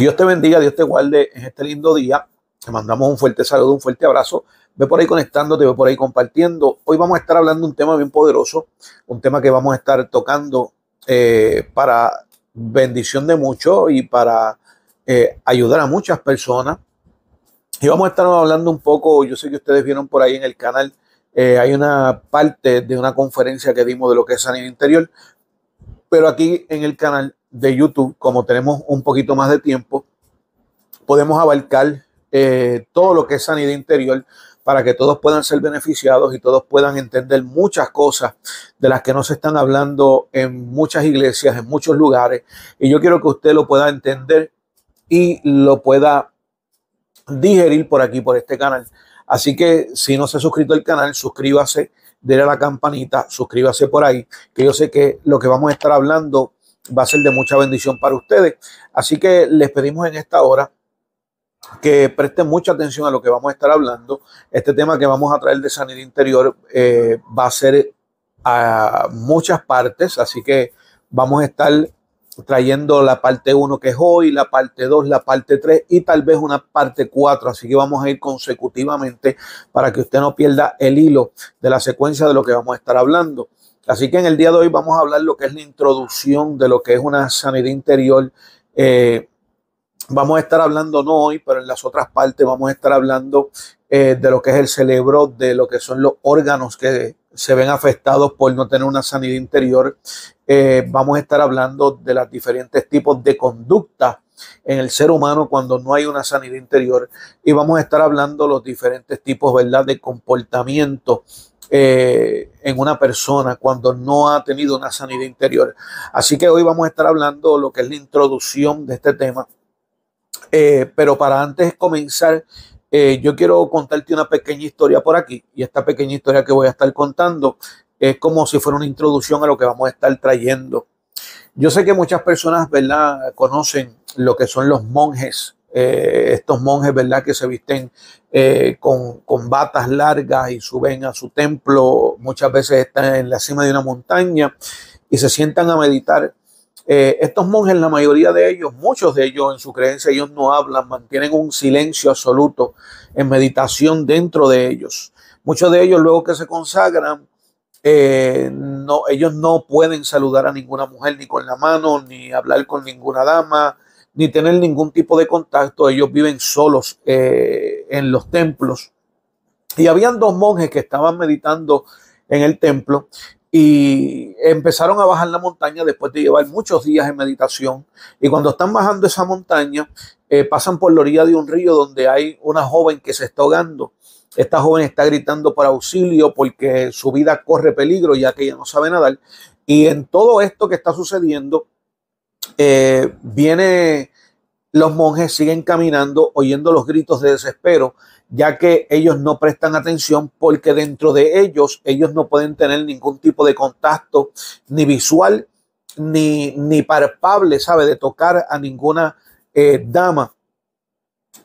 Dios te bendiga, Dios te guarde en este lindo día. Te mandamos un fuerte saludo, un fuerte abrazo. Ve por ahí conectándote, ve por ahí compartiendo. Hoy vamos a estar hablando de un tema bien poderoso, un tema que vamos a estar tocando eh, para bendición de muchos y para eh, ayudar a muchas personas. Y vamos a estar hablando un poco, yo sé que ustedes vieron por ahí en el canal, eh, hay una parte de una conferencia que dimos de lo que es sanidad interior, pero aquí en el canal de YouTube, como tenemos un poquito más de tiempo, podemos abarcar eh, todo lo que es sanidad interior para que todos puedan ser beneficiados y todos puedan entender muchas cosas de las que no se están hablando en muchas iglesias, en muchos lugares. Y yo quiero que usted lo pueda entender y lo pueda digerir por aquí, por este canal. Así que si no se ha suscrito al canal, suscríbase, déle a la campanita, suscríbase por ahí, que yo sé que lo que vamos a estar hablando va a ser de mucha bendición para ustedes. Así que les pedimos en esta hora que presten mucha atención a lo que vamos a estar hablando. Este tema que vamos a traer de sanidad interior eh, va a ser a muchas partes, así que vamos a estar trayendo la parte 1 que es hoy, la parte 2, la parte 3 y tal vez una parte 4. Así que vamos a ir consecutivamente para que usted no pierda el hilo de la secuencia de lo que vamos a estar hablando. Así que en el día de hoy vamos a hablar lo que es la introducción de lo que es una sanidad interior. Eh, vamos a estar hablando no hoy, pero en las otras partes vamos a estar hablando eh, de lo que es el cerebro, de lo que son los órganos que se ven afectados por no tener una sanidad interior. Eh, vamos a estar hablando de los diferentes tipos de conducta en el ser humano cuando no hay una sanidad interior y vamos a estar hablando los diferentes tipos, ¿verdad?, de comportamiento eh, en una persona cuando no ha tenido una sanidad interior. Así que hoy vamos a estar hablando lo que es la introducción de este tema. Eh, pero para antes comenzar, eh, yo quiero contarte una pequeña historia por aquí. Y esta pequeña historia que voy a estar contando es como si fuera una introducción a lo que vamos a estar trayendo. Yo sé que muchas personas, ¿verdad?, conocen lo que son los monjes eh, estos monjes, ¿verdad? Que se visten eh, con, con, batas largas y suben a su templo, muchas veces están en la cima de una montaña y se sientan a meditar. Eh, estos monjes, la mayoría de ellos, muchos de ellos en su creencia, ellos no hablan, mantienen un silencio absoluto en meditación dentro de ellos. Muchos de ellos luego que se consagran, no, ellos no pueden saludar a ninguna mujer ni con la mano, ni hablar con ninguna dama, ni tener ningún tipo de contacto. Ellos viven solos eh, en los templos. Y habían dos monjes que estaban meditando en el templo y empezaron a bajar la montaña después de llevar muchos días en meditación. Y cuando están bajando esa montaña, eh, pasan por la orilla de un río donde hay una joven que se está ahogando. Esta joven está gritando por auxilio porque su vida corre peligro ya que ella no sabe nadar. Y en todo esto que está sucediendo, eh, viene, los monjes siguen caminando oyendo los gritos de desespero, ya que ellos no prestan atención porque dentro de ellos ellos no pueden tener ningún tipo de contacto, ni visual, ni, ni palpable, ¿sabe? De tocar a ninguna eh, dama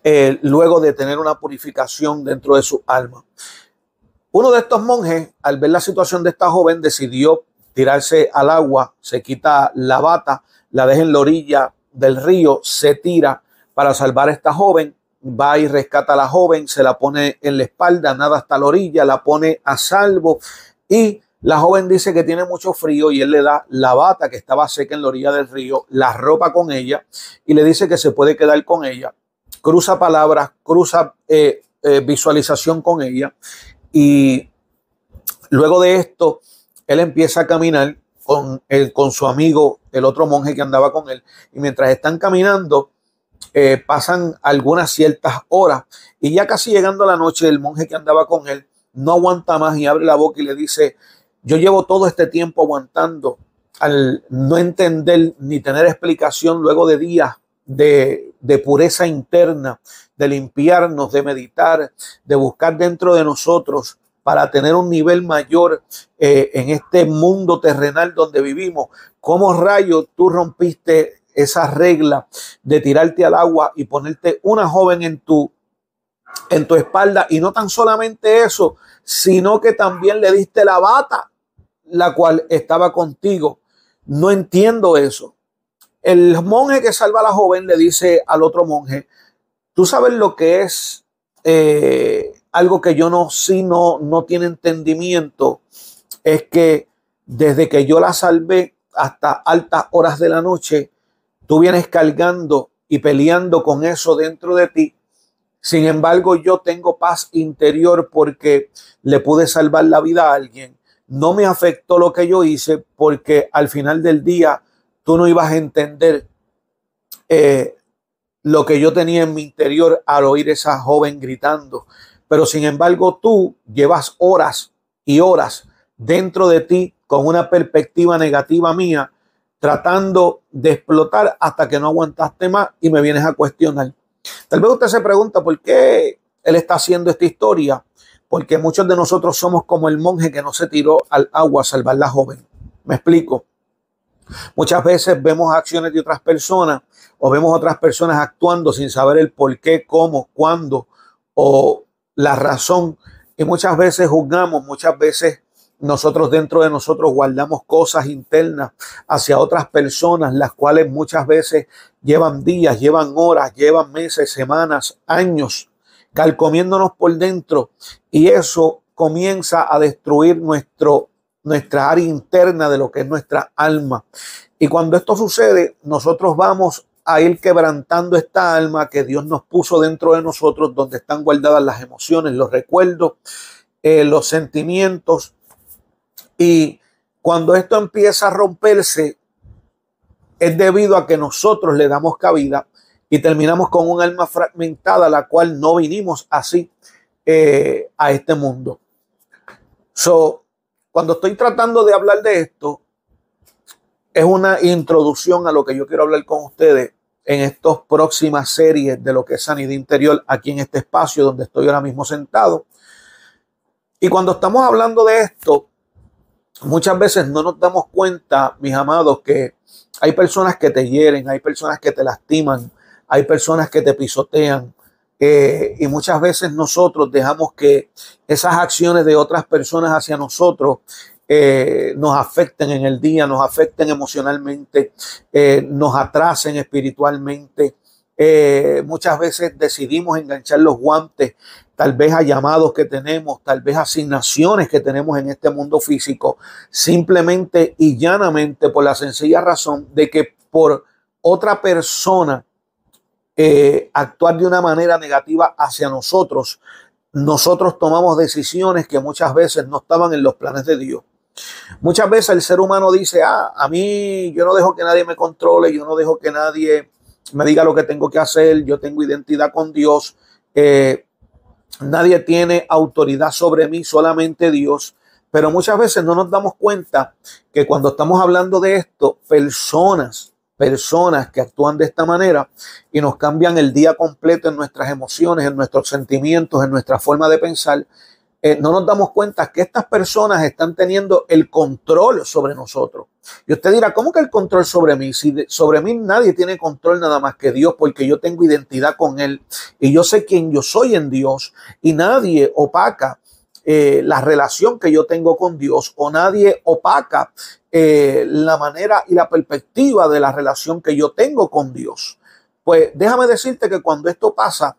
eh, luego de tener una purificación dentro de su alma. Uno de estos monjes, al ver la situación de esta joven, decidió tirarse al agua, se quita la bata la deja en la orilla del río, se tira para salvar a esta joven, va y rescata a la joven, se la pone en la espalda, nada hasta la orilla, la pone a salvo y la joven dice que tiene mucho frío y él le da la bata que estaba seca en la orilla del río, la ropa con ella y le dice que se puede quedar con ella. Cruza palabras, cruza eh, eh, visualización con ella y luego de esto él empieza a caminar con, con su amigo, el otro monje que andaba con él. Y mientras están caminando, eh, pasan algunas ciertas horas y ya casi llegando a la noche, el monje que andaba con él no aguanta más y abre la boca y le dice, yo llevo todo este tiempo aguantando al no entender ni tener explicación luego de días de, de, pureza interna, de limpiarnos, de meditar, de buscar dentro de nosotros para tener un nivel mayor eh, en este mundo terrenal donde vivimos. ¿Cómo rayo tú rompiste esa regla de tirarte al agua y ponerte una joven en tu, en tu espalda? Y no tan solamente eso, sino que también le diste la bata, la cual estaba contigo. No entiendo eso. el monje que salva a la joven le dice al otro monje, tú sabes lo que es eh, algo que yo no, si no, no tiene entendimiento, es que desde que yo la salvé hasta altas horas de la noche, tú vienes cargando y peleando con eso dentro de ti. Sin embargo, yo tengo paz interior porque le pude salvar la vida a alguien. No me afectó lo que yo hice porque al final del día tú no ibas a entender eh, lo que yo tenía en mi interior al oír esa joven gritando. Pero sin embargo, tú llevas horas y horas dentro de ti con una perspectiva negativa mía, tratando de explotar hasta que no aguantaste más y me vienes a cuestionar. Tal vez usted se pregunta por qué él está haciendo esta historia, porque muchos de nosotros somos como el monje que no se tiró al agua a salvar la joven. Me explico. Muchas veces vemos acciones de otras personas o vemos otras personas actuando sin saber el por qué, cómo, cuándo o la razón. Y muchas veces juzgamos, muchas veces nosotros dentro de nosotros guardamos cosas internas hacia otras personas, las cuales muchas veces llevan días, llevan horas, llevan meses, semanas, años, calcomiéndonos por dentro. Y eso comienza a destruir nuestro, nuestra área interna de lo que es nuestra alma. Y cuando esto sucede, nosotros vamos a ir quebrantando esta alma que Dios nos puso dentro de nosotros, donde están guardadas las emociones, los recuerdos, eh, los sentimientos, y cuando esto empieza a romperse, es debido a que nosotros le damos cabida y terminamos con un alma fragmentada, la cual no vinimos así eh, a este mundo. So, cuando estoy tratando de hablar de esto, es una introducción a lo que yo quiero hablar con ustedes en estas próximas series de lo que es sanidad interior aquí en este espacio donde estoy ahora mismo sentado. Y cuando estamos hablando de esto, muchas veces no nos damos cuenta, mis amados, que hay personas que te hieren, hay personas que te lastiman, hay personas que te pisotean. Eh, y muchas veces nosotros dejamos que esas acciones de otras personas hacia nosotros eh, nos afecten en el día, nos afecten emocionalmente, eh, nos atrasen espiritualmente. muchas veces decidimos enganchar los guantes tal vez a llamados que tenemos, tal vez asignaciones que tenemos en este mundo físico, simplemente y llanamente por la sencilla razón de que por otra persona eh, actuar de una manera negativa hacia nosotros, nosotros tomamos decisiones que muchas veces no estaban en los planes de Dios. Muchas veces el ser humano dice, ah, a mí yo no dejo que nadie me controle, yo no dejo que nadie me diga lo que tengo que hacer, yo tengo identidad con Dios. Eh, Nadie tiene autoridad sobre mí, solamente Dios. Pero muchas veces no nos damos cuenta que cuando estamos hablando de esto, personas, personas que actúan de esta manera y nos cambian el día completo en nuestras emociones, en nuestros sentimientos, en nuestra forma de pensar, eh, no nos damos cuenta que estas personas están teniendo el control sobre nosotros. Y usted dirá, ¿cómo que el control sobre mí? Si sobre mí nadie tiene control nada más que Dios, porque yo tengo identidad con Él y yo sé quién yo soy en Dios y nadie opaca eh, la relación que yo tengo con Dios o nadie opaca eh, la manera y la perspectiva de la relación que yo tengo con Dios. Pues déjame decirte que cuando esto pasa,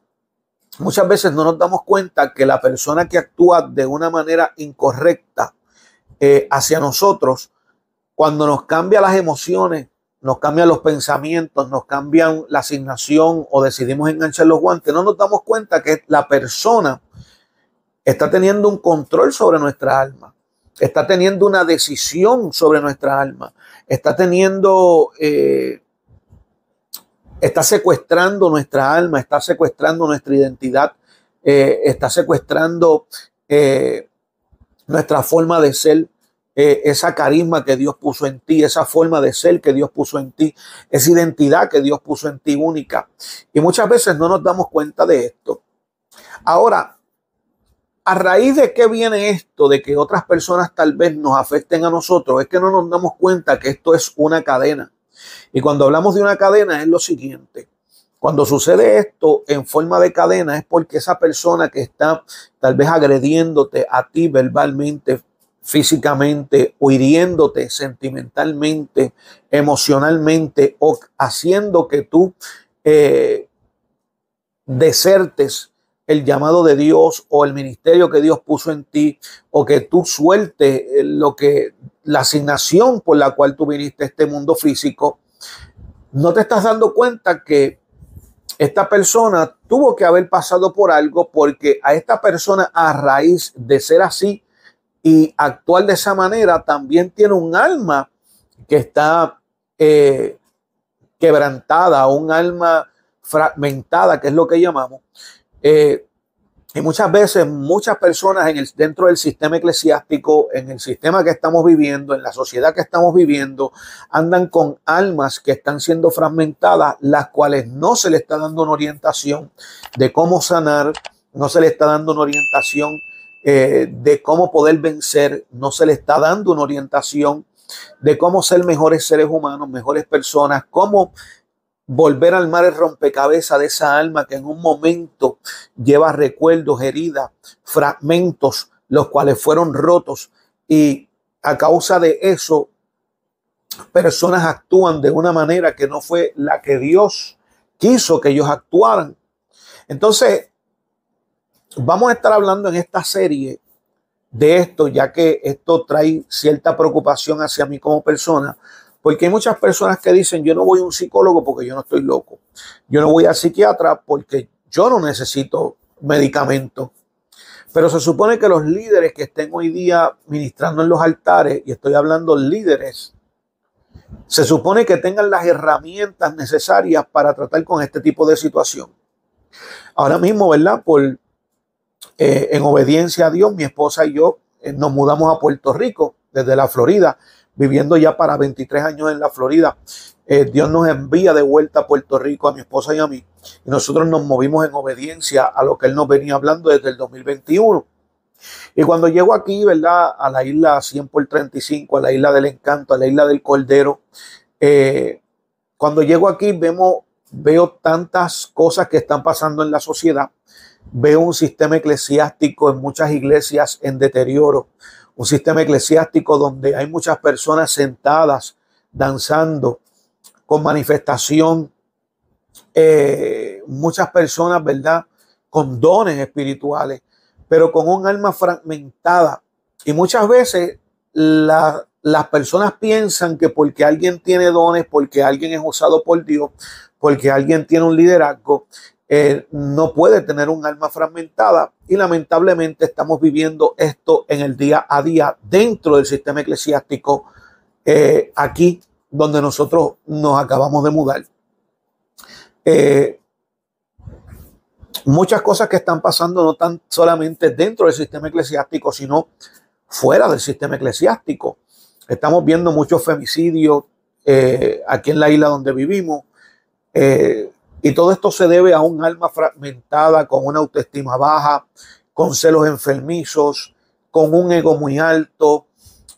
muchas veces no nos damos cuenta que la persona que actúa de una manera incorrecta eh, hacia nosotros, cuando nos cambia las emociones, nos cambian los pensamientos, nos cambian la asignación o decidimos enganchar los guantes, no nos damos cuenta que la persona está teniendo un control sobre nuestra alma, está teniendo una decisión sobre nuestra alma, está teniendo eh, está secuestrando nuestra alma, está secuestrando nuestra identidad, eh, está secuestrando eh, nuestra forma de ser, eh, esa carisma que Dios puso en ti, esa forma de ser que Dios puso en ti, esa identidad que Dios puso en ti única. Y muchas veces no nos damos cuenta de esto. Ahora, a raíz de qué viene esto, de que otras personas tal vez nos afecten a nosotros, es que no nos damos cuenta que esto es una cadena. Y cuando hablamos de una cadena es lo siguiente. Cuando sucede esto en forma de cadena es porque esa persona que está tal vez agrediéndote a ti verbalmente, físicamente o hiriéndote sentimentalmente, emocionalmente o haciendo que tú eh, desertes el llamado de Dios o el ministerio que Dios puso en ti o que tú sueltes lo que la asignación por la cual tú viniste a este mundo físico, no te estás dando cuenta que esta persona tuvo que haber pasado por algo porque a esta persona a raíz de ser así y actuar de esa manera también tiene un alma que está eh, quebrantada, un alma fragmentada, que es lo que llamamos. Eh, y muchas veces, muchas personas en el, dentro del sistema eclesiástico, en el sistema que estamos viviendo, en la sociedad que estamos viviendo, andan con almas que están siendo fragmentadas, las cuales no se le está dando una orientación de cómo sanar, no se le está dando una orientación eh, de cómo poder vencer, no se le está dando una orientación de cómo ser mejores seres humanos, mejores personas, cómo volver al mar el rompecabezas de esa alma que en un momento lleva recuerdos, heridas, fragmentos, los cuales fueron rotos y a causa de eso personas actúan de una manera que no fue la que Dios quiso que ellos actuaran. Entonces, vamos a estar hablando en esta serie de esto, ya que esto trae cierta preocupación hacia mí como persona, porque hay muchas personas que dicen, yo no voy a un psicólogo porque yo no estoy loco. Yo no voy al psiquiatra porque yo no necesito medicamento. Pero se supone que los líderes que estén hoy día ministrando en los altares, y estoy hablando líderes, se supone que tengan las herramientas necesarias para tratar con este tipo de situación. Ahora mismo, ¿verdad? Por, eh, en obediencia a Dios, mi esposa y yo eh, nos mudamos a Puerto Rico desde la Florida viviendo ya para 23 años en la Florida. Eh, Dios nos envía de vuelta a Puerto Rico, a mi esposa y a mí, y nosotros nos movimos en obediencia a lo que Él nos venía hablando desde el 2021. Y cuando llego aquí, ¿verdad? A la isla 100 por 35, a la isla del encanto, a la isla del cordero, eh, cuando llego aquí vemos, veo tantas cosas que están pasando en la sociedad, veo un sistema eclesiástico en muchas iglesias en deterioro, un sistema eclesiástico donde hay muchas personas sentadas, danzando, con manifestación, eh, muchas personas, ¿verdad? Con dones espirituales, pero con un alma fragmentada. Y muchas veces las personas piensan que porque alguien tiene dones, porque alguien es usado por Dios, porque alguien tiene un liderazgo, eh, no puede tener un alma fragmentada y lamentablemente estamos viviendo esto en el día a día dentro del sistema eclesiástico eh, aquí donde nosotros nos acabamos de mudar. Eh, muchas cosas que están pasando no tan solamente dentro del sistema eclesiástico, sino fuera del sistema eclesiástico. Estamos viendo muchos femicidios aquí en la isla donde vivimos. Y todo esto se debe a un alma fragmentada, con una autoestima baja, con celos enfermizos, con un ego muy alto.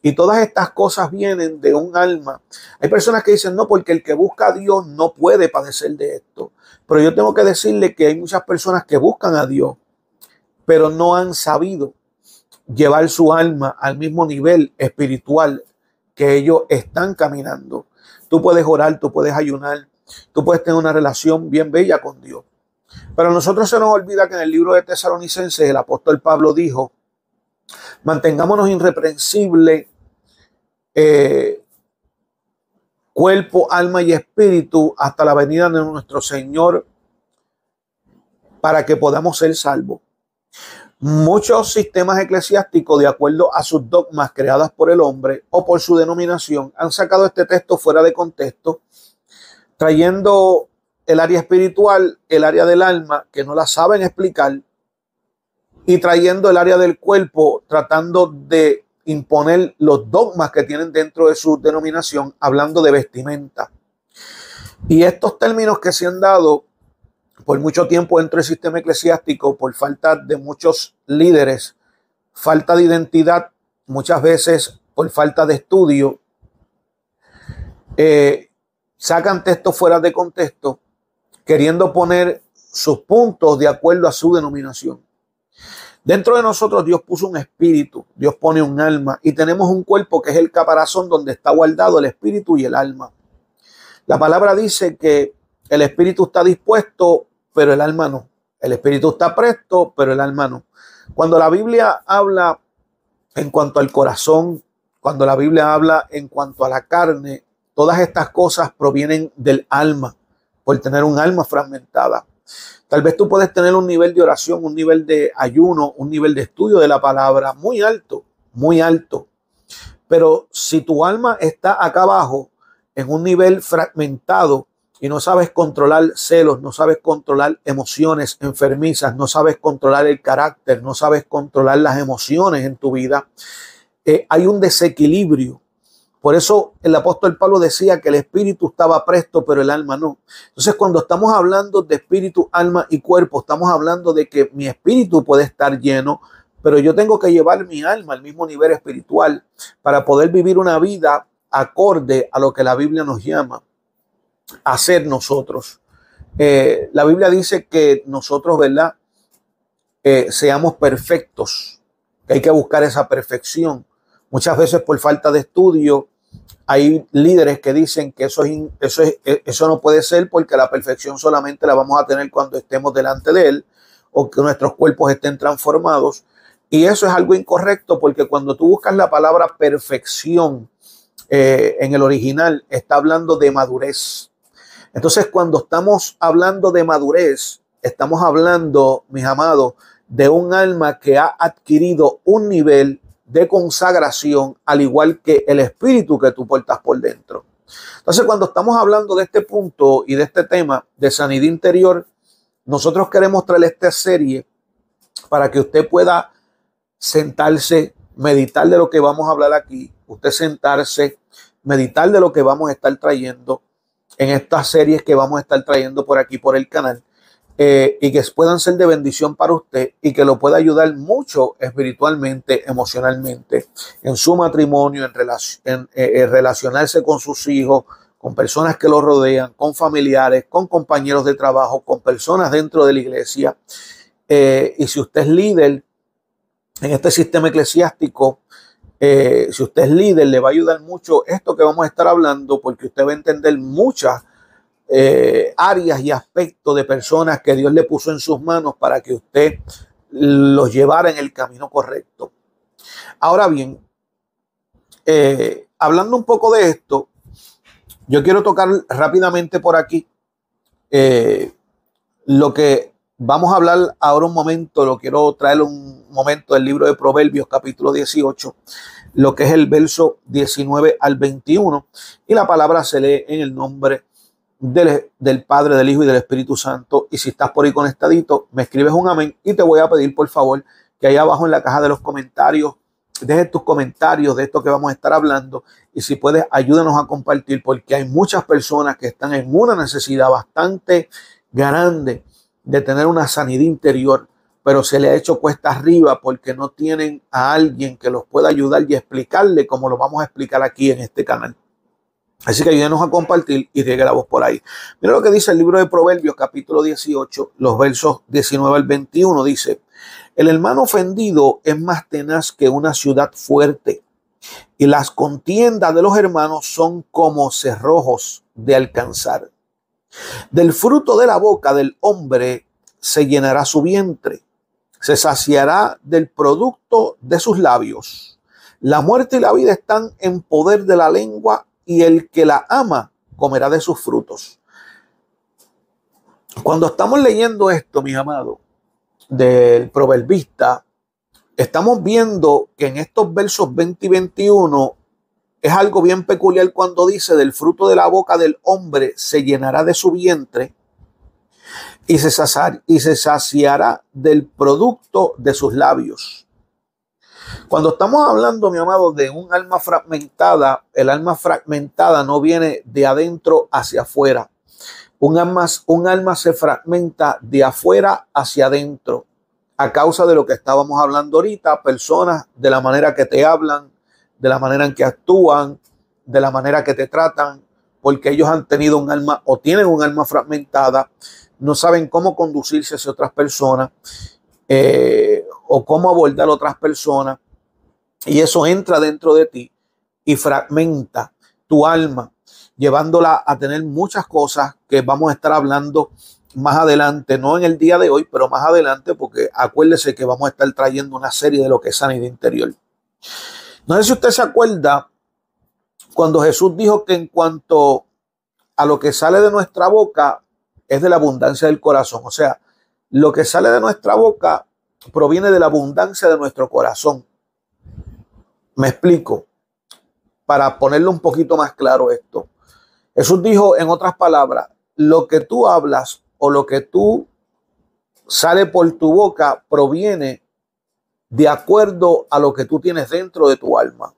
Y todas estas cosas vienen de un alma. Hay personas que dicen, no, porque el que busca a Dios no puede padecer de esto. Pero yo tengo que decirle que hay muchas personas que buscan a Dios, pero no han sabido llevar su alma al mismo nivel espiritual que ellos están caminando. Tú puedes orar, tú puedes ayunar, Tú puedes tener una relación bien bella con Dios. Pero a nosotros se nos olvida que en el libro de Tesalonicenses el apóstol Pablo dijo, mantengámonos irreprensibles, eh, cuerpo, alma y espíritu hasta la venida de nuestro Señor para que podamos ser salvos. Muchos sistemas eclesiásticos, de acuerdo a sus dogmas creadas por el hombre o por su denominación, han sacado este texto fuera de contexto trayendo el área espiritual, el área del alma, que no la saben explicar, y trayendo el área del cuerpo, tratando de imponer los dogmas que tienen dentro de su denominación, hablando de vestimenta. Y estos términos que se han dado por mucho tiempo dentro del sistema eclesiástico, por falta de muchos líderes, falta de identidad, muchas veces por falta de estudio, eh, sacan textos fuera de contexto, queriendo poner sus puntos de acuerdo a su denominación. Dentro de nosotros Dios puso un espíritu, Dios pone un alma y tenemos un cuerpo que es el caparazón donde está guardado el espíritu y el alma. La palabra dice que el espíritu está dispuesto, pero el alma no. El espíritu está presto, pero el alma no. Cuando la Biblia habla en cuanto al corazón, cuando la Biblia habla en cuanto a la carne, todas estas cosas provienen del alma, por tener un alma fragmentada. Tal vez tú puedes tener un nivel de oración, un nivel de ayuno, un nivel de estudio de la palabra muy alto, muy alto. Pero si tu alma está acá abajo, en un nivel fragmentado, y no sabes controlar celos, no sabes controlar emociones enfermizas, no sabes controlar el carácter, no sabes controlar las emociones en tu vida, eh, hay un desequilibrio. Por eso el apóstol Pablo decía que el espíritu estaba presto, pero el alma no. Entonces, cuando estamos hablando de espíritu, alma y cuerpo, estamos hablando de que mi espíritu puede estar lleno, pero yo tengo que llevar mi alma al mismo nivel espiritual para poder vivir una vida acorde a lo que la Biblia nos llama hacer nosotros. Eh, la Biblia dice que nosotros, ¿verdad? Eh, seamos perfectos, que hay que buscar esa perfección. Muchas veces por falta de estudio hay líderes que dicen que eso, es, eso, es, e, eso no puede ser porque la perfección solamente la vamos a tener cuando estemos delante de Él o que nuestros cuerpos estén transformados. Y eso es algo incorrecto porque cuando tú buscas la palabra perfección eh, en el original, está hablando de madurez. Entonces, cuando estamos hablando de madurez, estamos hablando, mis amados, de un alma que ha adquirido un nivel de consagración, al igual que el espíritu que tú portas por dentro. Entonces, cuando estamos hablando de este punto y de este tema de sanidad interior, nosotros queremos traer esta serie para que usted pueda sentarse, meditar de lo que vamos a hablar aquí, usted sentarse, meditar de lo que vamos a estar trayendo en estas series que vamos a estar trayendo por aquí, por el canal, eh, y que puedan ser de bendición para usted y que lo pueda ayudar mucho espiritualmente, emocionalmente, en su matrimonio, en, eh, en, relacionarse con sus hijos, con personas que lo rodean, con familiares, con compañeros de trabajo, con personas dentro de la iglesia. Eh, y si usted es líder en este sistema eclesiástico, eh, si usted es líder, le va a ayudar mucho esto que vamos a estar hablando, porque usted va a entender muchas eh, áreas y aspectos de personas que Dios le puso en sus manos para que usted los llevara en el camino correcto. Ahora bien, eh, hablando un poco de esto, yo quiero tocar rápidamente por aquí lo que vamos a hablar ahora un momento, lo quiero traer un momento del libro de Proverbios capítulo 18, lo que es el verso 19 al 21, y la palabra se lee en el nombre del, del, Padre, del Hijo y del Espíritu Santo. Y si estás por ahí conectadito, me escribes un amén y te voy a pedir por favor que ahí abajo en la caja de los comentarios dejes tus comentarios de esto que vamos a estar hablando y si puedes ayúdanos a compartir porque hay muchas personas que están en una necesidad bastante grande de tener una sanidad interior pero se le ha hecho cuesta arriba porque no tienen a alguien que los pueda ayudar y explicarle como lo vamos a explicar aquí en este canal. Así que ayúdenos a compartir y riegue la voz por ahí. Mira lo que dice el libro de Proverbios, capítulo 18, los versos 19 al 21. Dice, el hermano ofendido es más tenaz que una ciudad fuerte y las contiendas de los hermanos son como cerrojos de alcanzar. Del fruto de la boca del hombre se llenará su vientre se saciará del producto de sus labios. La muerte y la vida están en poder de la lengua y el que la ama comerá de sus frutos. Cuando estamos leyendo esto, mis amados, del proverbista, estamos viendo que en estos versos 20 y 21 es algo bien peculiar cuando dice del fruto de la boca del hombre se llenará de su vientre y se, y se saciará del producto de sus labios. Cuando estamos hablando, mi amado, de un alma fragmentada, el alma fragmentada no viene de adentro hacia afuera. Un alma, un alma se fragmenta de afuera hacia adentro a causa de lo que estábamos hablando ahorita, personas de la manera que te hablan, de la manera en que actúan, de la manera que te tratan, porque ellos han tenido un alma o tienen un alma fragmentada no saben cómo conducirse hacia otras personas, eh, o cómo abordar otras personas. Y eso entra dentro de ti y fragmenta tu alma, llevándola a tener muchas cosas que vamos a estar hablando más adelante, no en el día de hoy, pero más adelante, porque acuérdese que vamos a estar trayendo una serie de lo que es sanidad interior. No sé si usted se acuerda cuando Jesús dijo que en cuanto a lo que sale de nuestra boca es de la abundancia del corazón, o sea, lo que sale de nuestra boca proviene de la abundancia de nuestro corazón. Me explico, para ponerlo un poquito más claro esto. Jesús dijo, en otras palabras, lo que tú hablas o lo que tú sale por tu boca proviene de acuerdo a lo que tú tienes dentro de tu alma.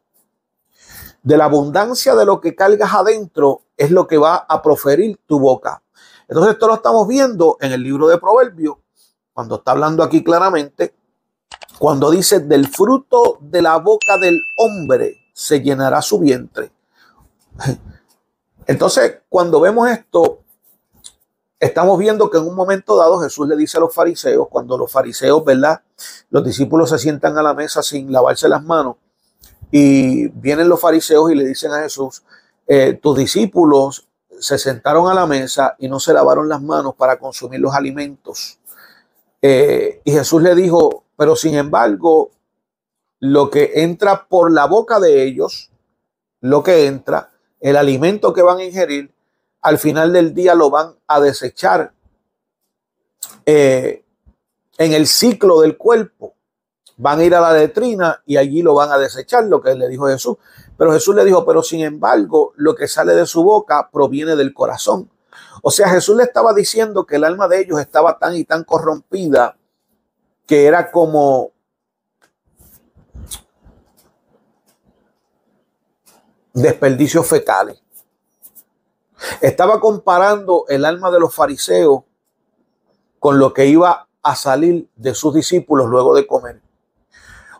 De la abundancia de lo que cargas adentro es lo que va a proferir tu boca. Entonces esto lo estamos viendo en el libro de Proverbios, cuando está hablando aquí claramente, cuando dice, del fruto de la boca del hombre se llenará su vientre. Entonces, cuando vemos esto, estamos viendo que en un momento dado Jesús le dice a los fariseos, cuando los fariseos, ¿verdad? Los discípulos se sientan a la mesa sin lavarse las manos y vienen los fariseos y le dicen a Jesús, eh, tus discípulos se sentaron a la mesa y no se lavaron las manos para consumir los alimentos. Eh, y Jesús le dijo, pero sin embargo, lo que entra por la boca de ellos, lo que entra, el alimento que van a ingerir, al final del día lo van a desechar eh, en el ciclo del cuerpo. Van a ir a la letrina y allí lo van a desechar, lo que le dijo Jesús. Pero Jesús le dijo, pero sin embargo, lo que sale de su boca proviene del corazón. O sea, Jesús le estaba diciendo que el alma de ellos estaba tan y tan corrompida que era como desperdicios fecales. Estaba comparando el alma de los fariseos con lo que iba a salir de sus discípulos luego de comer.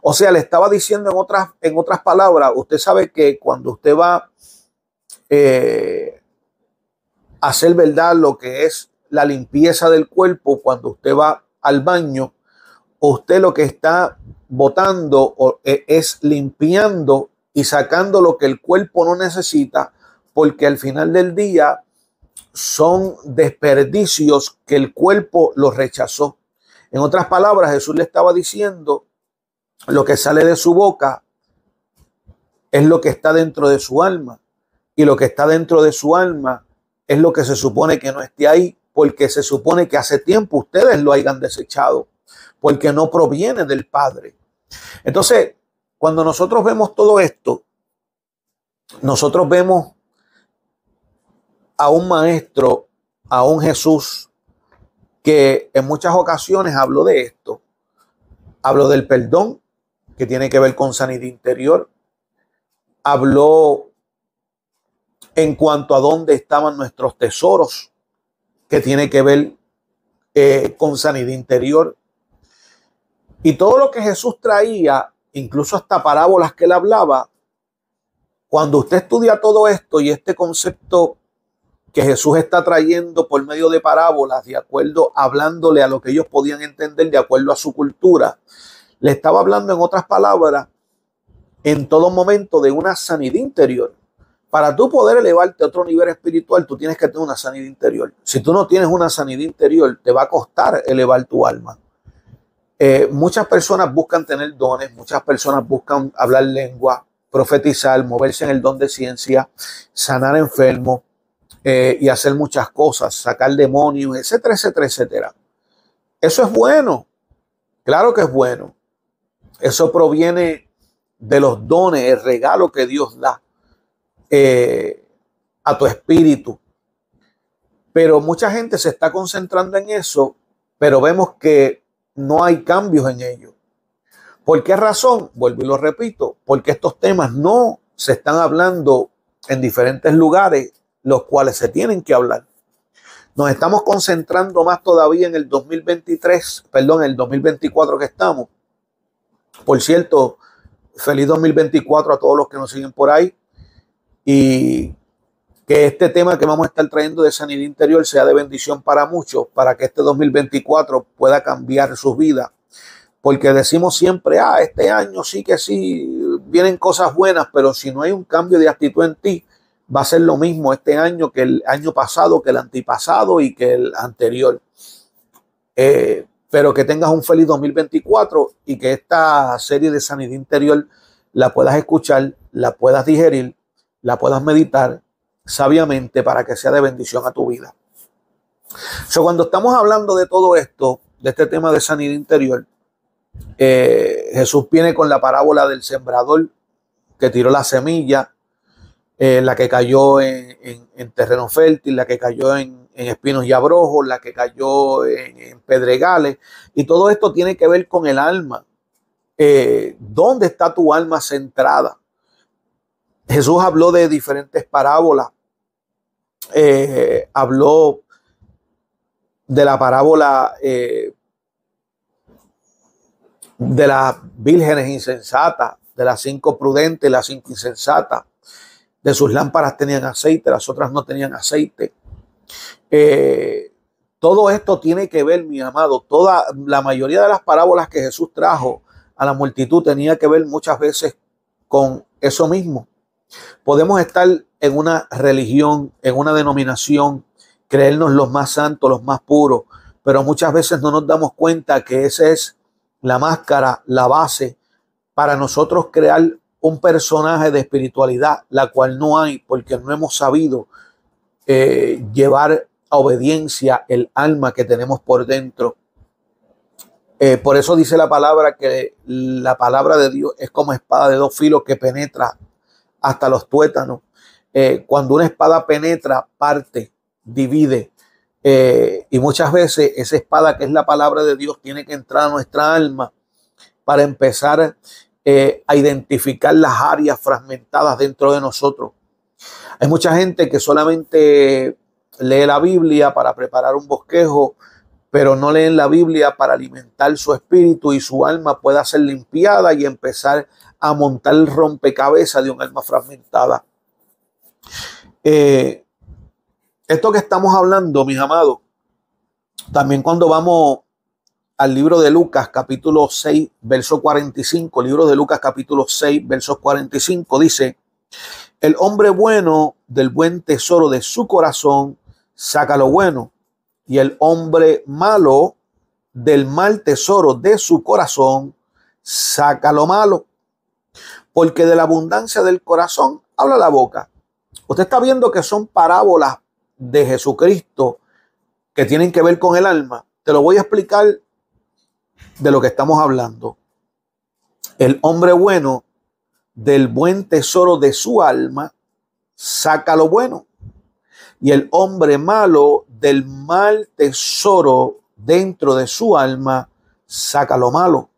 O sea, le estaba diciendo en otras, en otras palabras, usted sabe que cuando usted va eh, a hacer verdad lo que es la limpieza del cuerpo, cuando usted va al baño, usted lo que está botando e, es limpiando y sacando lo que el cuerpo no necesita porque al final del día son desperdicios que el cuerpo los rechazó. En otras palabras, Jesús le estaba diciendo, lo que sale de su boca es lo que está dentro de su alma. Y lo que está dentro de su alma es lo que se supone que no esté ahí, porque se supone que hace tiempo ustedes lo hayan desechado, porque no proviene del Padre. Entonces, cuando nosotros vemos todo esto, nosotros vemos a un maestro, a un Jesús, que en muchas ocasiones habló de esto. Habló del perdón, que tiene que ver con sanidad interior. Habló en cuanto a dónde estaban nuestros tesoros, que tiene que ver eh, con sanidad interior. Y todo lo que Jesús traía, incluso hasta parábolas que él hablaba, cuando usted estudia todo esto y este concepto que Jesús está trayendo por medio de parábolas, de acuerdo, hablándole a lo que ellos podían entender de acuerdo a su cultura. Le estaba hablando en otras palabras, en todo momento, de una sanidad interior. Para tú poder elevarte a otro nivel espiritual, tú tienes que tener una sanidad interior. Si tú no tienes una sanidad interior, te va a costar elevar tu alma. Eh, muchas personas buscan tener dones, muchas personas buscan hablar lengua, profetizar, moverse en el don de ciencia, sanar enfermos, eh, y hacer muchas cosas, sacar demonios, etcétera, etcétera, etcétera. Eso es bueno, claro que es bueno. Eso proviene de los dones, el regalo que Dios da eh, a tu espíritu. Pero mucha gente se está concentrando en eso, pero vemos que no hay cambios en ello. ¿Por qué razón? Vuelvo y lo repito, porque estos temas no se están hablando en diferentes lugares los cuales se tienen que hablar. Nos estamos concentrando más todavía en el 2023, perdón, en el 2024 que estamos. Por cierto, feliz 2024 a todos los que nos siguen por ahí. Y que este tema que vamos a estar trayendo de sanidad interior sea de bendición para muchos, para que este 2024 pueda cambiar sus vidas, porque decimos siempre, ah, este año sí que sí, vienen cosas buenas, pero si no hay un cambio de actitud en ti, va a ser lo mismo este año que el año pasado, que el antipasado y que el anterior. Eh, pero que tengas un feliz 2024 y que esta serie de sanidad interior la puedas escuchar, la puedas digerir, la puedas meditar sabiamente para que sea de bendición a tu vida. So, cuando estamos hablando de todo esto, de este tema de sanidad interior, eh, Jesús viene con la parábola del sembrador que tiró la semilla, eh, la que cayó en, terreno fértil, la que cayó en, espinos y abrojos, la que cayó en, pedregales. Y todo esto tiene que ver con el alma. Eh, ¿Dónde está tu alma centrada? Jesús habló de diferentes parábolas. habló de la parábola de las vírgenes insensatas, de las cinco prudentes, las cinco insensatas. De sus lámparas tenían aceite, las otras no tenían aceite. Eh, todo esto tiene que ver, mi amado, toda la mayoría de las parábolas que Jesús trajo a la multitud tenía que ver muchas veces con eso mismo. Podemos estar en una religión, en una denominación, creernos los más santos, los más puros, pero muchas veces no nos damos cuenta que ese es la máscara, la base para nosotros crear un personaje de espiritualidad, la cual no hay porque no hemos sabido eh, llevar obediencia el alma que tenemos por dentro. Eh, por eso dice la palabra que la palabra de Dios es como espada de dos filos que penetra hasta los tuétanos. Eh, cuando una espada penetra, parte, divide, eh, y muchas veces esa espada que es la palabra de Dios tiene que entrar a nuestra alma para empezar a identificar las áreas fragmentadas dentro de nosotros. Hay mucha gente que solamente lee la Biblia para preparar un bosquejo, pero no leen la Biblia para alimentar su espíritu y su alma pueda ser limpiada y empezar a montar el rompecabezas de un alma fragmentada. Eh, esto que estamos hablando, mis amados, también cuando vamos al libro de Lucas, capítulo 6, verso 45, libro de Lucas, capítulo 6, verso 45, dice, el hombre bueno del buen tesoro de su corazón saca lo bueno, y el hombre malo del mal tesoro de su corazón saca lo malo, porque de la abundancia del corazón habla la boca. Usted está viendo que son parábolas de Jesucristo que tienen que ver con el alma, te lo voy a explicar de lo que estamos hablando. El hombre bueno del buen tesoro de su alma saca lo bueno. Y el hombre malo del mal tesoro dentro de su alma saca lo malo.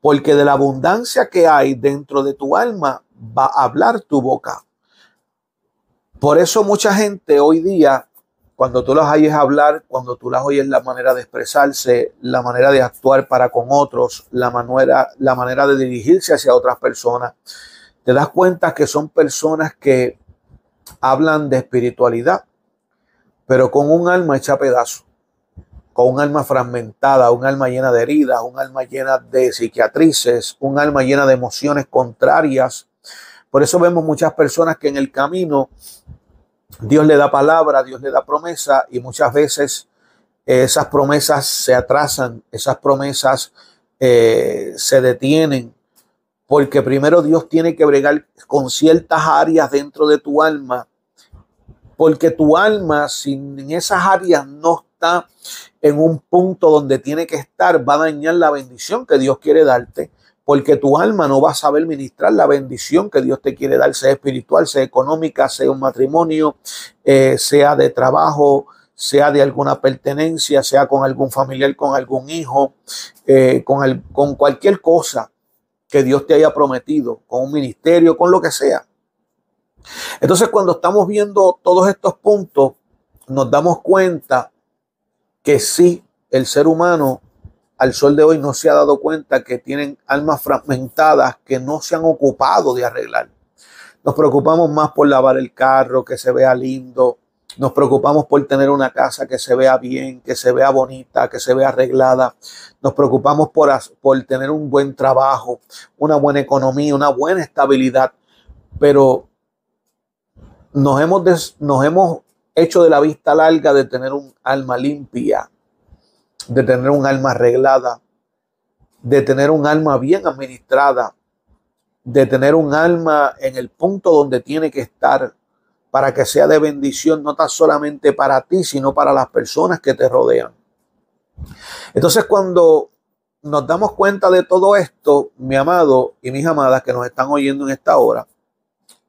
Porque de la abundancia que hay dentro de tu alma va a hablar tu boca. Por eso mucha gente hoy día, cuando tú las oyes hablar, cuando tú las oyes la manera de expresarse, la manera de actuar para con otros, la manera, la manera de dirigirse hacia otras personas, te das cuenta que son personas que hablan de espiritualidad, pero con un alma hecha a pedazos, con un alma fragmentada, un alma llena de heridas, un alma llena de psiquiatrices, un alma llena de emociones contrarias. Por eso vemos muchas personas que en el camino Dios le da palabra, Dios le da promesa y muchas veces eh, esas promesas se atrasan, esas promesas eh, se detienen, porque primero Dios tiene que bregar con ciertas áreas dentro de tu alma, porque tu alma, si en esas áreas no está en un punto donde tiene que estar, va a dañar la bendición que Dios quiere darte. Porque tu alma no va a saber ministrar la bendición que Dios te quiere dar, sea espiritual, sea económica, sea un matrimonio, eh, sea de trabajo, sea de alguna pertenencia, sea con algún familiar, con algún hijo, eh, con cualquier cosa que Dios te haya prometido, con un ministerio, con lo que sea. Entonces, cuando estamos viendo todos estos puntos, nos damos cuenta que sí, el ser humano al sol de hoy no se ha dado cuenta que tienen almas fragmentadas que no se han ocupado de arreglar. Nos preocupamos más por lavar el carro, que se vea lindo, Nos preocupamos por tener una casa que se vea bien, que se vea bonita, que se vea arreglada. Nos preocupamos por, por tener un buen trabajo, una buena economía, una buena estabilidad. Pero nos hemos, nos hemos hecho de la vista larga de tener un alma limpia, de tener un alma arreglada, de tener un alma bien administrada, de tener un alma en el punto donde tiene que estar para que sea de bendición no tan solamente para ti, sino para las personas que te rodean. Entonces cuando nos damos cuenta de todo esto, mi amado y mis amadas que nos están oyendo en esta hora,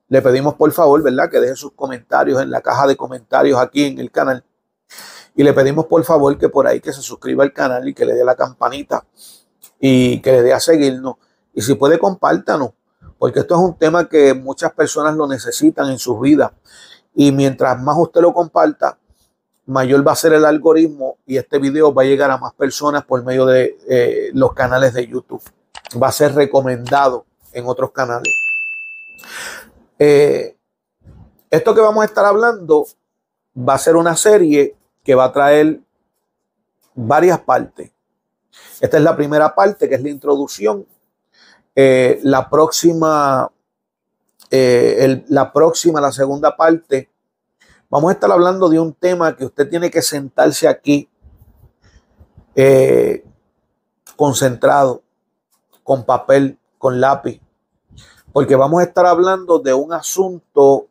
le pedimos por favor, ¿verdad? Que deje sus comentarios en la caja de comentarios aquí en el canal. Y le pedimos por favor que por ahí que se suscriba al canal y que le dé la campanita y que le dé a seguirnos. Y si puede, compártanos porque esto es un tema que muchas personas lo necesitan en sus vidas. Y mientras más usted lo comparta, mayor va a ser el algoritmo y este video va a llegar a más personas por medio de eh, los canales de YouTube. Va a ser recomendado en otros canales. Eh, esto que vamos a estar hablando va a ser una serie que va a traer varias partes. Esta es la primera parte, que es la introducción eh, la próxima, eh, la próxima, la segunda parte, vamos a estar hablando de un tema que usted tiene que sentarse aquí eh, concentrado, con papel, con lápiz, porque vamos a estar hablando de un asunto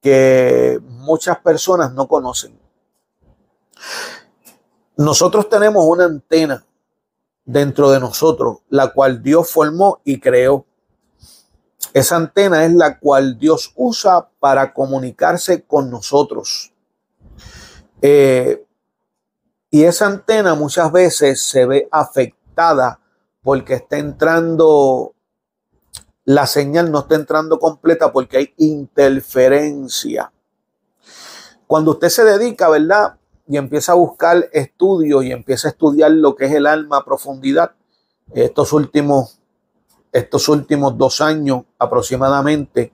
que muchas personas no conocen. Nosotros tenemos una antena dentro de nosotros, la cual Dios formó y creó. Esa antena es la cual Dios usa para comunicarse con nosotros. Eh, y esa antena muchas veces se ve afectada porque está entrando, la señal no está entrando completa porque hay interferencia. Cuando usted se dedica, ¿verdad? Y empieza a buscar estudios y empieza a estudiar lo que es el alma a profundidad, estos últimos, estos últimos dos años aproximadamente,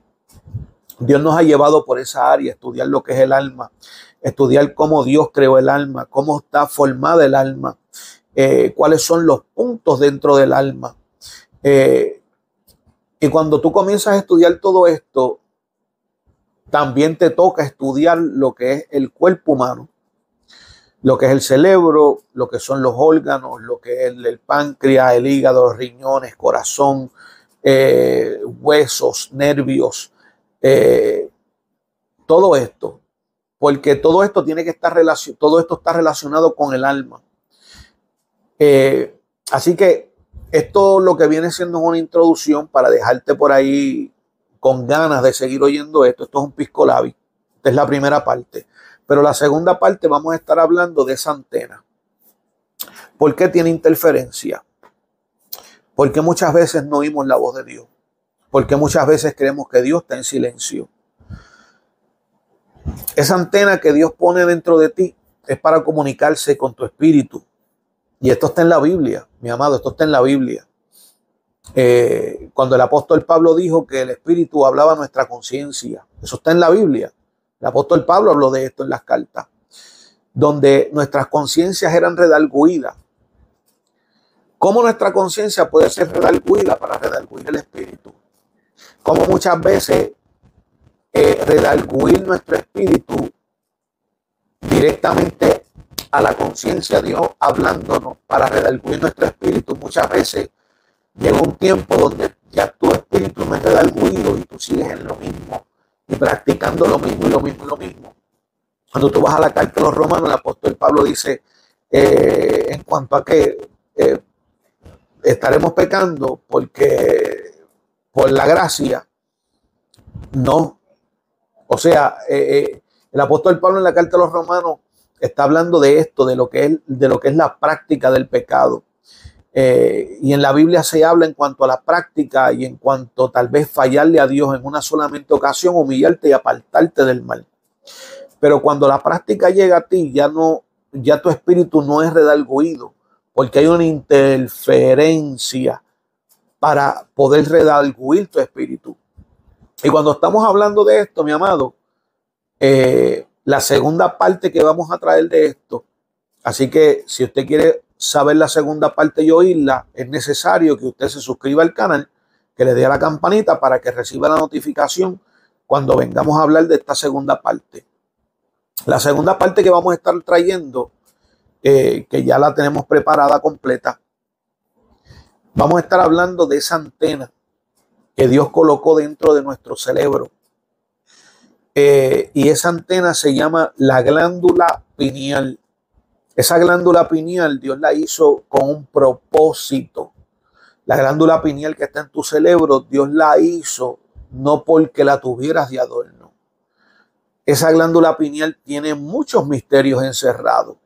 Dios nos ha llevado por esa área, estudiar lo que es el alma, estudiar cómo Dios creó el alma, cómo está formada el alma, eh, cuáles son los puntos dentro del alma. Eh, y cuando tú comienzas a estudiar todo esto, también te toca estudiar lo que es el cuerpo humano lo que es el cerebro, lo que son los órganos, lo que es el, páncreas, el hígado, los riñones, corazón, eh, huesos, nervios, eh, todo esto, porque todo esto tiene que estar relacionado, todo esto está relacionado con el alma. Eh, así que esto lo que viene siendo una introducción para dejarte por ahí con ganas de seguir oyendo esto. Esto es un pisco labi. Esta es la primera parte. Pero la segunda parte vamos a estar hablando de esa antena. ¿Por qué tiene interferencia? Porque muchas veces no oímos la voz de Dios. Porque muchas veces creemos que Dios está en silencio. Esa antena que Dios pone dentro de ti es para comunicarse con tu espíritu. Y esto está en la Biblia, mi amado, esto está en la Biblia. Eh, cuando el apóstol Pablo dijo que el espíritu hablaba a nuestra conciencia, eso está en la Biblia. El apóstol Pablo habló de esto en las cartas, donde nuestras conciencias eran redalguidas. ¿Cómo nuestra conciencia puede ser redalguida para redalguir el espíritu? Como muchas veces eh, redalguir nuestro espíritu directamente a la conciencia de Dios hablándonos para redalguir nuestro espíritu. Muchas veces llega un tiempo donde ya tu espíritu no es redalguido y tú sigues en lo mismo y practicando lo mismo y lo mismo y lo mismo. Cuando tú vas a la carta de los romanos, el apóstol Pablo dice, eh, en cuanto a que eh, estaremos pecando porque por la gracia, no. O sea, eh, el apóstol Pablo en la carta de los romanos está hablando de esto, de lo que es, de lo que es la práctica del pecado. Eh, y en la Biblia se habla en cuanto a la práctica y en cuanto tal vez fallarle a Dios en una solamente ocasión, humillarte y apartarte del mal. Pero cuando la práctica llega a ti, ya no, ya tu espíritu no es redalguido, porque hay una interferencia para poder redalguir tu espíritu. Y cuando estamos hablando de esto, mi amado, eh, la segunda parte que vamos a traer de esto. Así que si usted quiere saber la segunda parte y oírla, es necesario que usted se suscriba al canal, que le dé a la campanita para que reciba la notificación cuando vengamos a hablar de esta segunda parte. La segunda parte que vamos a estar trayendo, eh, que ya la tenemos preparada completa, vamos a estar hablando de esa antena que Dios colocó dentro de nuestro cerebro. Eh, y esa antena se llama la glándula pineal. Esa glándula pineal Dios la hizo con un propósito. La glándula pineal que está en tu cerebro, Dios la hizo no porque la tuvieras de adorno. Esa glándula pineal tiene muchos misterios encerrados.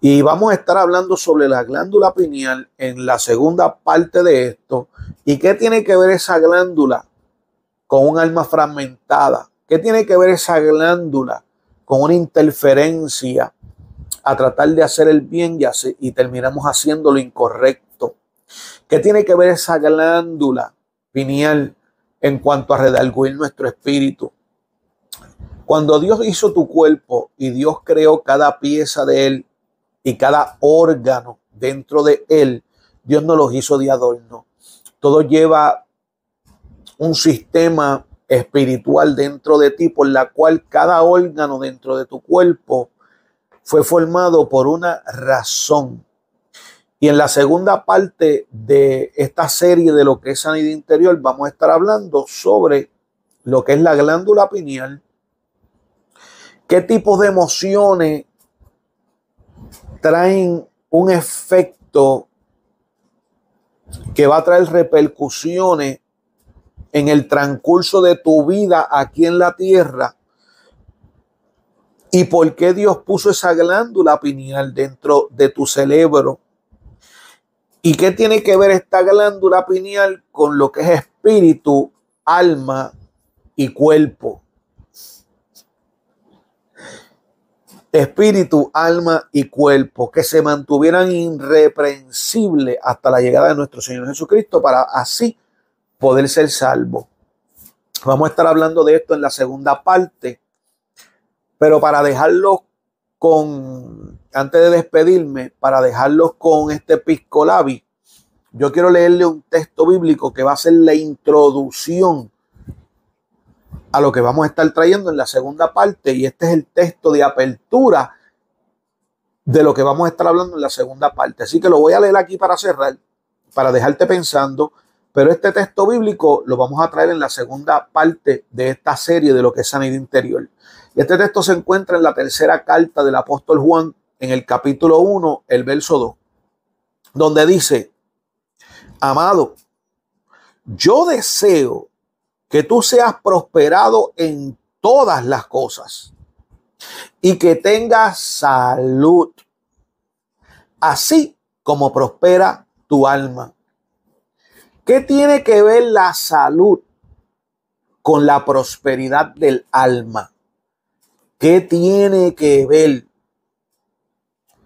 Y vamos a estar hablando sobre la glándula pineal en la segunda parte de esto. ¿Y qué tiene que ver esa glándula con un alma fragmentada? ¿Qué tiene que ver esa glándula con una interferencia a tratar de hacer el bien y, terminamos haciendo lo incorrecto? ¿Qué tiene que ver esa glándula pineal en cuanto a redarguir nuestro espíritu. Cuando Dios hizo tu cuerpo y Dios creó cada pieza de él y cada órgano dentro de él, Dios no los hizo de adorno. Todo lleva un sistema espiritual dentro de ti por la cual cada órgano dentro de tu cuerpo fue formado por una razón. Y en la segunda parte de esta serie de lo que es sanidad interior, vamos a estar hablando sobre lo que es la glándula pineal, qué tipos de emociones traen un efecto que va a traer repercusiones en el transcurso de tu vida aquí en la tierra y por qué Dios puso esa glándula pineal dentro de tu cerebro ¿Y qué tiene que ver esta glándula pineal con lo que es espíritu, alma y cuerpo? Espíritu, alma y cuerpo que se mantuvieran irreprensibles hasta la llegada de nuestro Señor Jesucristo para así poder ser salvo. Vamos a estar hablando de esto en la segunda parte, pero para dejarlo con, antes de despedirme, para dejarlos con este piscolabi, yo quiero leerle un texto bíblico que va a ser la introducción a lo que vamos a estar trayendo en la segunda parte y este es el texto de apertura de lo que vamos a estar hablando en la segunda parte. Así que lo voy a leer aquí para cerrar, para dejarte pensando, pero este texto bíblico lo vamos a traer en la segunda parte de esta serie de lo que es sanidad interior. Y este texto se encuentra en la tercera carta del apóstol Juan, en el capítulo 1, el verso 2, donde dice, amado, yo deseo que tú seas prosperado en todas las cosas y que tengas salud, así como prospera tu alma. ¿Qué tiene que ver la salud con la prosperidad del alma? ¿Qué tiene que ver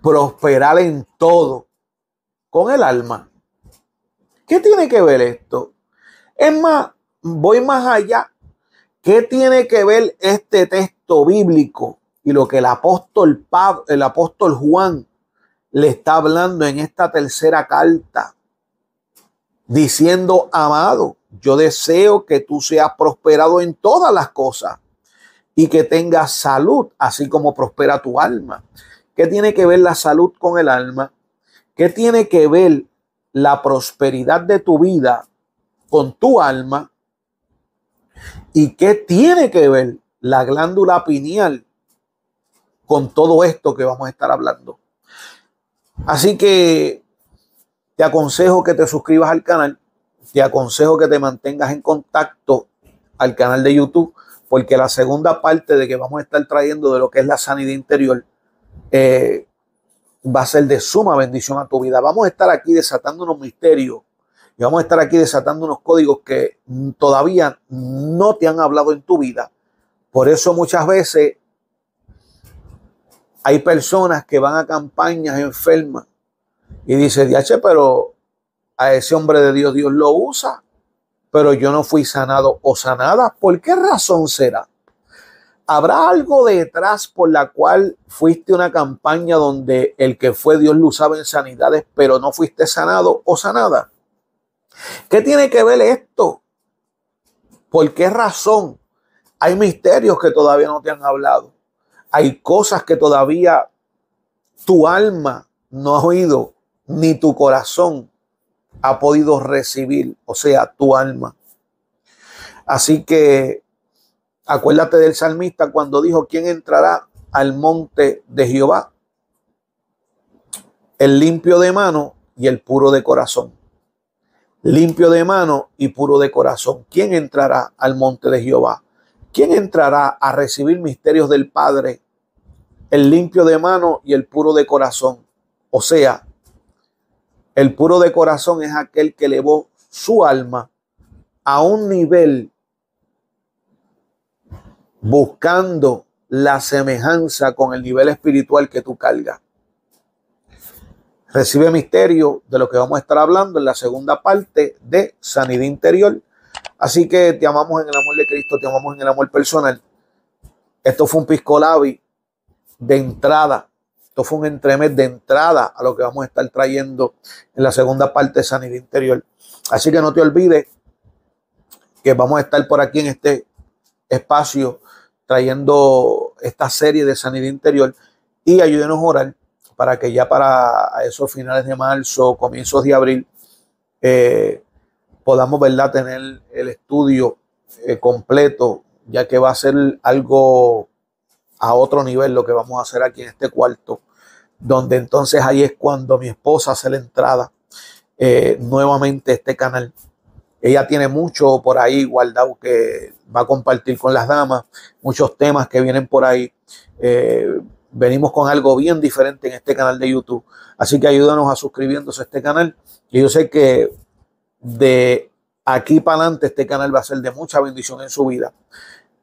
prosperar en todo con el alma? ¿Qué tiene que ver esto? Es más, voy más allá. ¿Qué tiene que ver este texto bíblico y lo que el apóstol Pablo, el apóstol Juan le está hablando en esta tercera carta? Diciendo, amado, yo deseo que tú seas prosperado en todas las cosas y que tengas salud, así como prospera tu alma. ¿Qué tiene que ver la salud con el alma? ¿Qué tiene que ver la prosperidad de tu vida con tu alma? ¿Y qué tiene que ver la glándula pineal con todo esto que vamos a estar hablando? Así que te aconsejo que te suscribas al canal, te aconsejo que te mantengas en contacto al canal de YouTube porque la segunda parte de que vamos a estar trayendo de lo que es la sanidad interior eh, va a ser de suma bendición a tu vida. Vamos a estar aquí desatando unos misterios y vamos a estar aquí desatando unos códigos que todavía no te han hablado en tu vida. Por eso muchas veces hay personas que van a campañas enfermas y dicen, diache, pero a ese hombre de Dios Dios lo usa pero yo no fui sanado o sanada. ¿Por qué razón será? ¿Habrá algo detrás por la cual fuiste una campaña donde el que fue Dios lo usaba en sanidades, pero no fuiste sanado o sanada? ¿Qué tiene que ver esto? ¿Por qué razón? Hay misterios que todavía no te han hablado. Hay cosas que todavía tu alma no ha oído, ni tu corazón ha podido recibir, o sea, tu alma. Así que Acuérdate del salmista cuando dijo, ¿quién entrará al monte de Jehová? El limpio de mano y el puro de corazón. Limpio de mano y puro de corazón. ¿Quién entrará al monte de Jehová? ¿Quién entrará a recibir misterios del Padre? El limpio de mano y el puro de corazón. O sea, el puro de corazón es aquel que elevó su alma a un nivel buscando la semejanza con el nivel espiritual que tú cargas. Recibe misterio de lo que vamos a estar hablando en la segunda parte de Sanidad Interior. Así que te amamos en el amor de Cristo, te amamos en el amor personal. Esto fue un piscolabi de entrada. Fue un entremés de entrada a lo que vamos a estar trayendo en la segunda parte de Sanidad Interior. Así que no te olvides que vamos a estar por aquí en este espacio trayendo esta serie de sanidad interior y ayúdenos a orar para que ya para esos finales de marzo, comienzos de abril, eh, podamos ¿verdad? tener el estudio eh, completo, ya que va a ser algo a otro nivel lo que vamos a hacer aquí en este cuarto, donde entonces ahí es cuando mi esposa hace la entrada eh, nuevamente a este canal. Ella tiene mucho por ahí guardado que va a compartir con las damas, muchos temas que vienen por ahí. Eh, venimos con algo bien diferente en este canal de YouTube. Así que ayúdanos a suscribiéndose a este canal. Y yo sé que de aquí para adelante este canal va a ser de mucha bendición en su vida.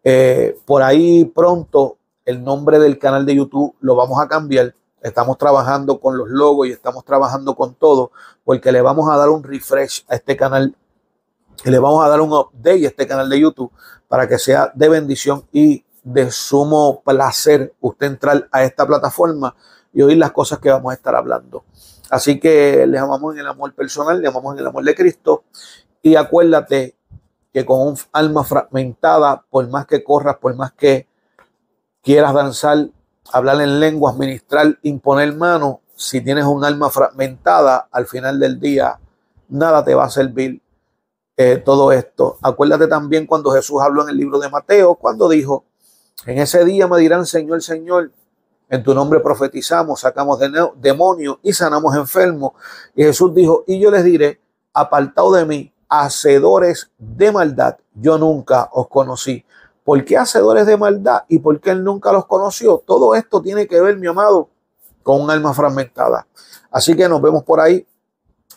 Eh, por ahí pronto el nombre del canal de YouTube lo vamos a cambiar. Estamos trabajando con los logos y estamos trabajando con todo porque le vamos a dar un refresh a este canal y le vamos a dar un update a este canal de YouTube para que sea de bendición y de sumo placer usted entrar a esta plataforma y oír las cosas que vamos a estar hablando. Así que les amamos en el amor personal, les amamos en el amor de Cristo y acuérdate que con un alma fragmentada, por más que corras, por más que quieras danzar, hablar en lenguas, ministrar, imponer mano, si tienes un alma fragmentada, al final del día nada te va a servir eh, todo esto. Acuérdate también cuando Jesús habló en el libro de Mateo, cuando dijo, en ese día me dirán, Señor, Señor, en tu nombre profetizamos, sacamos demonios y sanamos enfermos. Y Jesús dijo, y yo les diré, apartado de mí, hacedores de maldad, yo nunca os conocí. ¿Por qué hacedores de maldad y por qué él nunca los conoció? Todo esto tiene que ver, mi amado, con un alma fragmentada. Así que nos vemos por ahí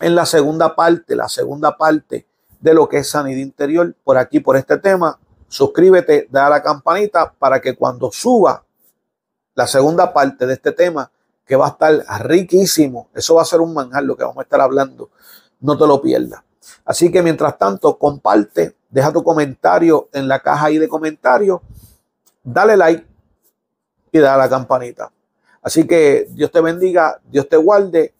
en la segunda parte, la segunda parte de lo que es sanidad interior por aquí, por este tema. Suscríbete, da la campanita para que cuando suba la segunda parte de este tema, que va a estar riquísimo, eso va a ser un manjar lo que vamos a estar hablando, no te lo pierdas. Así que mientras tanto, comparte, deja tu comentario en la caja ahí de comentarios, dale like y da la campanita. Así que Dios te bendiga, Dios te guarde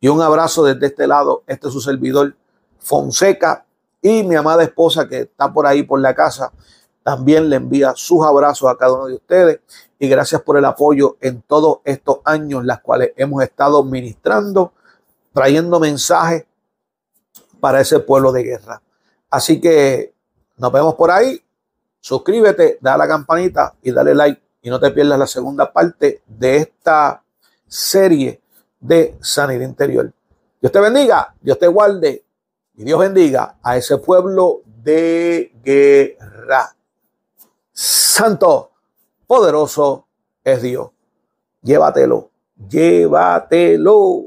y un abrazo desde este lado. Este es su servidor, Fonseca y mi amada esposa que está por ahí por la casa. También le envía sus abrazos a cada uno de ustedes y gracias por el apoyo en todos estos años, las cuales hemos estado ministrando, trayendo mensajes para ese pueblo de guerra. Así que nos vemos por ahí. Suscríbete, da la campanita y dale like y no te pierdas la segunda parte de esta serie de sanidad interior. Dios te bendiga, Dios te guarde y Dios bendiga a ese pueblo de guerra. Santo, poderoso es Dios. Llévatelo, llévatelo.